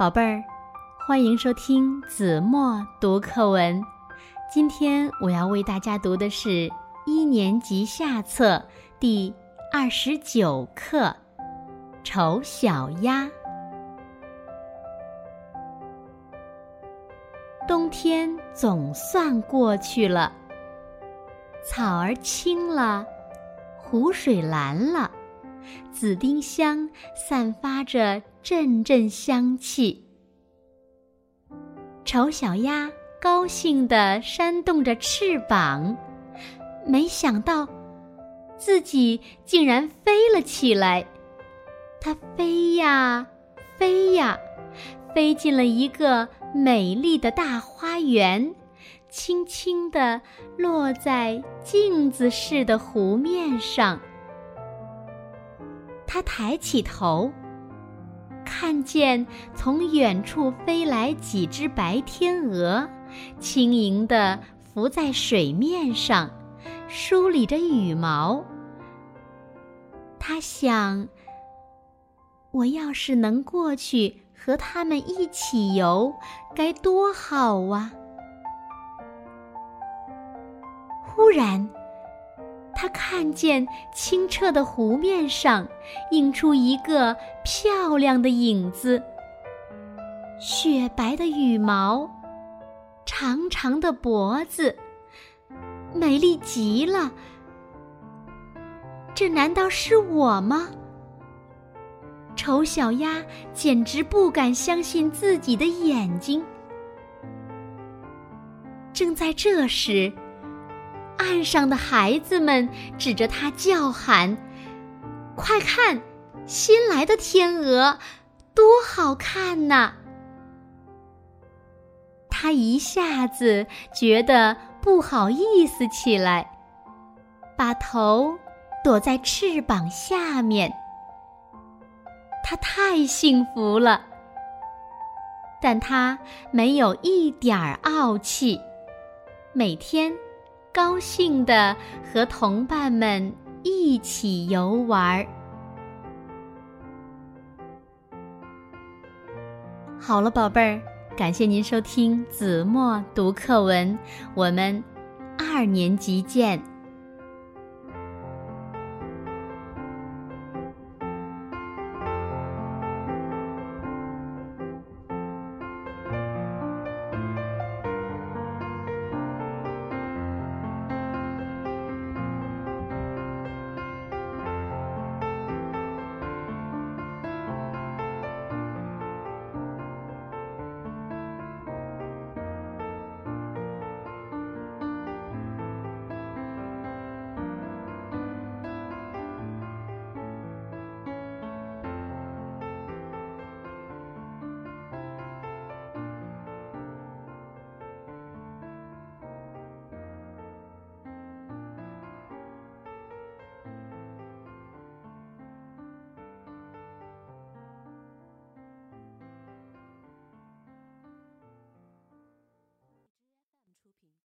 宝贝儿，欢迎收听子墨读课文。今天我要为大家读的是一年级下册第二十九课《丑小鸭》。冬天总算过去了，草儿青了，湖水蓝了。紫丁香散发着阵阵香气，丑小鸭高兴地扇动着翅膀，没想到自己竟然飞了起来。它飞呀飞呀，飞进了一个美丽的大花园，轻轻地落在镜子似的湖面上。他抬起头，看见从远处飞来几只白天鹅，轻盈地浮在水面上，梳理着羽毛。他想：我要是能过去和它们一起游，该多好啊！忽然，他看见清澈的湖面上映出一个漂亮的影子，雪白的羽毛，长长的脖子，美丽极了。这难道是我吗？丑小鸭简直不敢相信自己的眼睛。正在这时。岸上的孩子们指着它叫喊：“快看，新来的天鹅，多好看呐！”他一下子觉得不好意思起来，把头躲在翅膀下面。他太幸福了，但他没有一点儿傲气，每天。高兴地和同伴们一起游玩儿。好了，宝贝儿，感谢您收听子墨读课文，我们二年级见。